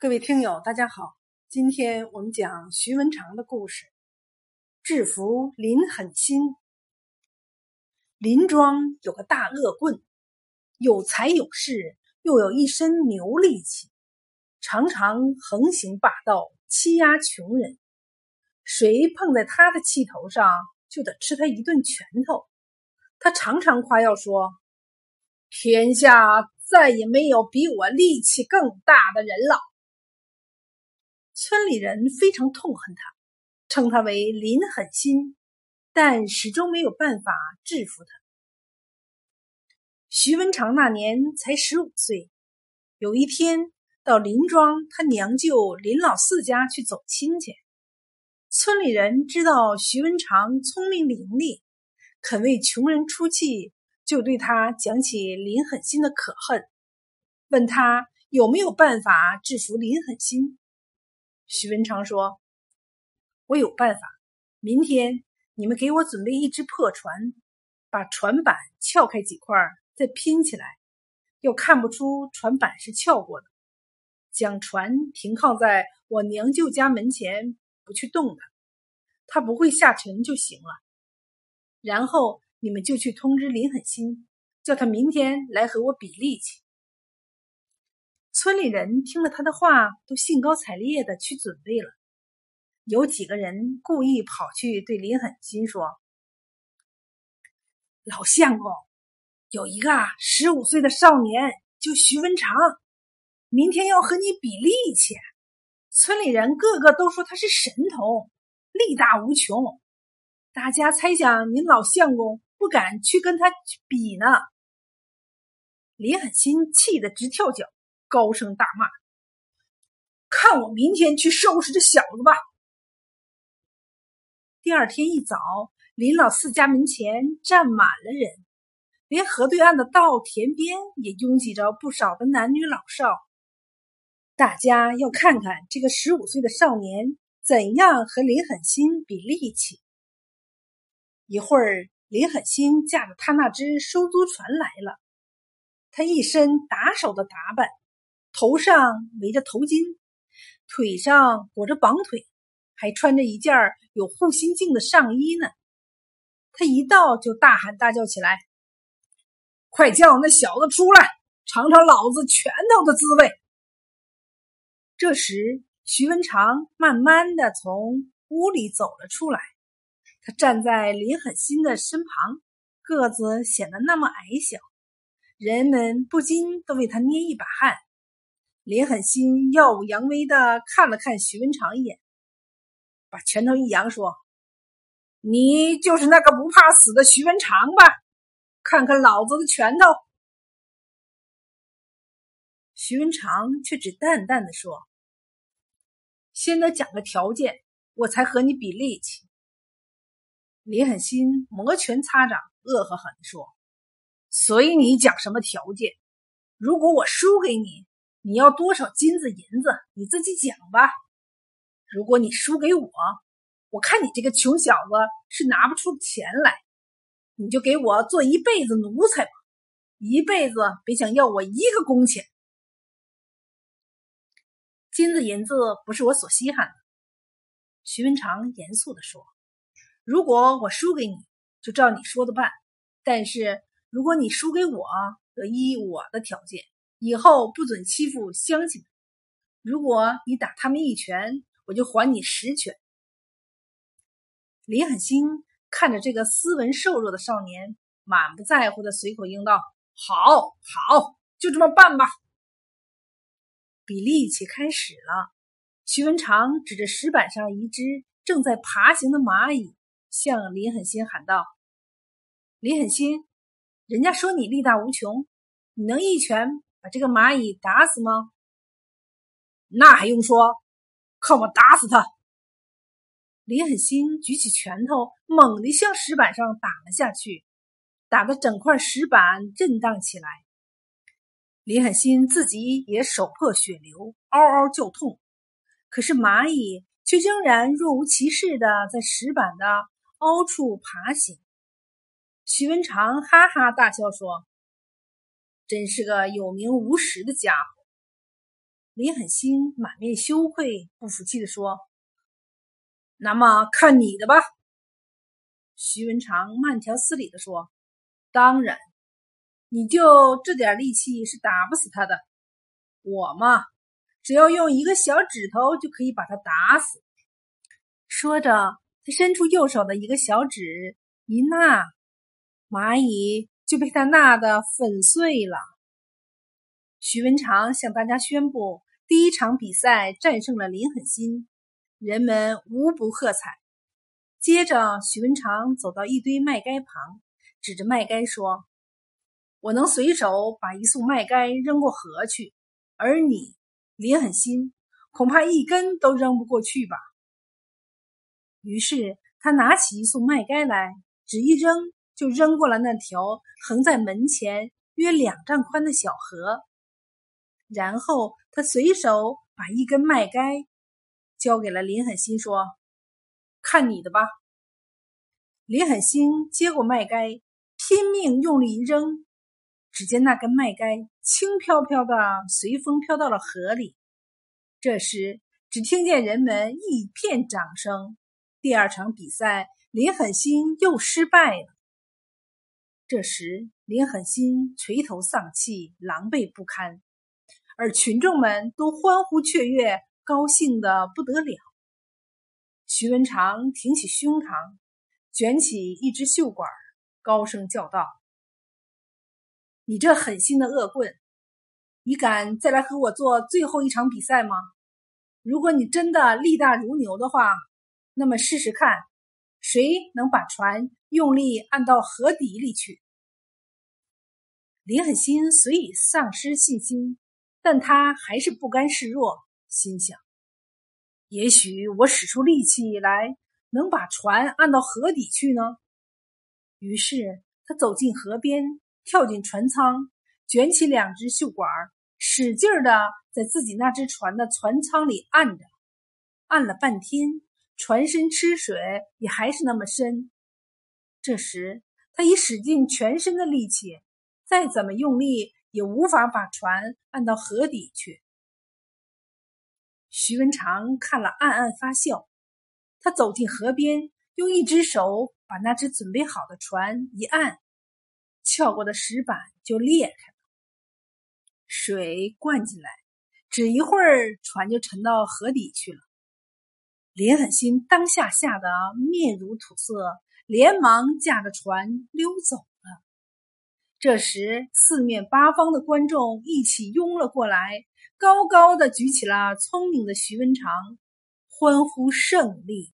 各位听友，大家好，今天我们讲徐文长的故事。制服林狠心。林庄有个大恶棍，有才有势，又有一身牛力气，常常横行霸道，欺压穷人。谁碰在他的气头上，就得吃他一顿拳头。他常常夸耀说：“天下再也没有比我力气更大的人了。”村里人非常痛恨他，称他为林狠心，但始终没有办法制服他。徐文长那年才十五岁，有一天到林庄他娘舅林老四家去走亲戚，村里人知道徐文长聪明伶俐，肯为穷人出气，就对他讲起林狠心的可恨，问他有没有办法制服林狠心。徐文长说：“我有办法，明天你们给我准备一只破船，把船板撬开几块，再拼起来，又看不出船板是撬过的。将船停靠在我娘舅家门前，不去动它，它不会下沉就行了。然后你们就去通知林狠心，叫他明天来和我比力气。”村里人听了他的话，都兴高采烈的去准备了。有几个人故意跑去对林狠心说：“老相公，有一个十五岁的少年，叫徐文长，明天要和你比力气。村里人个个都说他是神童，力大无穷。大家猜想您老相公不敢去跟他比呢。”林狠心气得直跳脚。高声大骂：“看我明天去收拾这小子吧！”第二天一早，林老四家门前站满了人，连河对岸的稻田边也拥挤着不少的男女老少。大家要看看这个十五岁的少年怎样和林狠心比力气。一会儿，林狠心驾着他那只收租船来了，他一身打手的打扮。头上围着头巾，腿上裹着绑腿，还穿着一件有护心镜的上衣呢。他一到就大喊大叫起来：“快叫那小子出来，尝尝老子拳头的滋味！”这时，徐文长慢慢的从屋里走了出来，他站在林狠心的身旁，个子显得那么矮小，人们不禁都为他捏一把汗。林狠心耀武扬威的看了看徐文长一眼，把拳头一扬，说：“你就是那个不怕死的徐文长吧？看看老子的拳头。”徐文长却只淡淡的说：“先得讲个条件，我才和你比力气。”林狠心摩拳擦掌，恶狠狠的说：“随你讲什么条件，如果我输给你。”你要多少金子银子，你自己讲吧。如果你输给我，我看你这个穷小子是拿不出钱来，你就给我做一辈子奴才吧，一辈子别想要我一个工钱。金子银子不是我所稀罕的。徐文长严肃地说：“如果我输给你，就照你说的办；但是如果你输给我，得依我的条件。”以后不准欺负乡亲们。如果你打他们一拳，我就还你十拳。李狠心看着这个斯文瘦弱的少年，满不在乎的随口应道：“好，好，就这么办吧。”比力气开始了。徐文长指着石板上一只正在爬行的蚂蚁，向李狠心喊道：“李狠心，人家说你力大无穷，你能一拳？”把这个蚂蚁打死吗？那还用说，看我打死他！李狠心举起拳头，猛地向石板上打了下去，打得整块石板震荡起来。李狠心自己也手破血流，嗷嗷叫痛。可是蚂蚁却仍然若无其事的在石板的凹处爬行。徐文长哈哈大笑说。真是个有名无实的家伙！林狠心满面羞愧，不服气地说：“那么看你的吧。”徐文长慢条斯理地说：“当然，你就这点力气是打不死他的。我嘛，只要用一个小指头就可以把他打死。”说着，他伸出右手的一个小指一捺，蚂蚁就被他纳得粉碎了。徐文长向大家宣布，第一场比赛战胜了林狠心，人们无不喝彩。接着，徐文长走到一堆麦秆旁，指着麦秆说：“我能随手把一束麦秆扔过河去，而你，林狠心，恐怕一根都扔不过去吧？”于是，他拿起一束麦秆来，只一扔，就扔过了那条横在门前约两丈宽的小河。然后他随手把一根麦秆交给了林狠心，说：“看你的吧。”林狠心接过麦秆，拼命用力一扔，只见那根麦秆轻飘飘的随风飘到了河里。这时，只听见人们一片掌声。第二场比赛，林狠心又失败了。这时，林狠心垂头丧气，狼狈不堪。而群众们都欢呼雀跃，高兴的不得了。徐文长挺起胸膛，卷起一只袖管，高声叫道：“你这狠心的恶棍，你敢再来和我做最后一场比赛吗？如果你真的力大如牛的话，那么试试看，谁能把船用力按到河底里去？”林狠心虽已丧失信心。但他还是不甘示弱，心想：也许我使出力气来，能把船按到河底去呢。于是他走进河边，跳进船舱，卷起两只袖管，使劲儿的在自己那只船的船舱里按着。按了半天，船身吃水也还是那么深。这时他已使尽全身的力气，再怎么用力。也无法把船按到河底去。徐文长看了，暗暗发笑。他走进河边，用一只手把那只准备好的船一按，撬过的石板就裂开了，水灌进来，只一会儿，船就沉到河底去了。林狠心当下吓得面如土色，连忙驾着船溜走了。这时，四面八方的观众一起拥了过来，高高的举起了聪明的徐文长，欢呼胜利。